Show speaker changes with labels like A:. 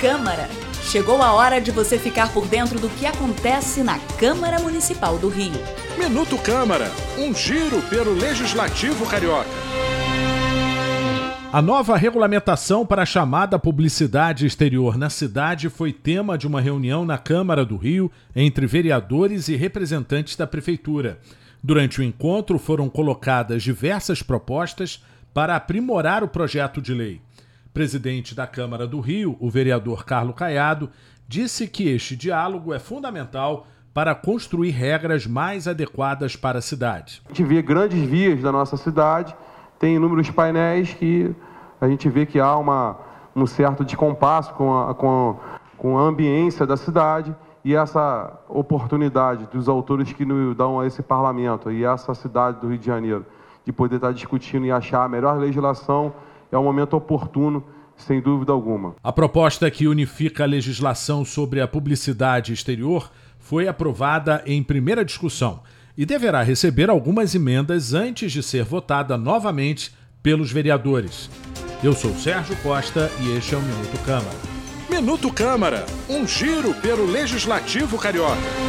A: Câmara. Chegou a hora de você ficar por dentro do que acontece na Câmara Municipal do Rio.
B: Minuto Câmara, um giro pelo Legislativo Carioca.
C: A nova regulamentação para a chamada publicidade exterior na cidade foi tema de uma reunião na Câmara do Rio entre vereadores e representantes da Prefeitura. Durante o encontro foram colocadas diversas propostas para aprimorar o projeto de lei. Presidente da Câmara do Rio, o vereador Carlos Caiado, disse que este diálogo é fundamental para construir regras mais adequadas para a cidade.
D: A gente vê grandes vias da nossa cidade, tem inúmeros painéis que a gente vê que há uma, um certo descompasso com a, com, com a ambiência da cidade e essa oportunidade dos autores que nos dão a esse parlamento e essa cidade do Rio de Janeiro de poder estar discutindo e achar a melhor legislação é um momento oportuno, sem dúvida alguma.
C: A proposta que unifica a legislação sobre a publicidade exterior foi aprovada em primeira discussão e deverá receber algumas emendas antes de ser votada novamente pelos vereadores. Eu sou Sérgio Costa e este é o Minuto Câmara.
B: Minuto Câmara, um giro pelo Legislativo Carioca.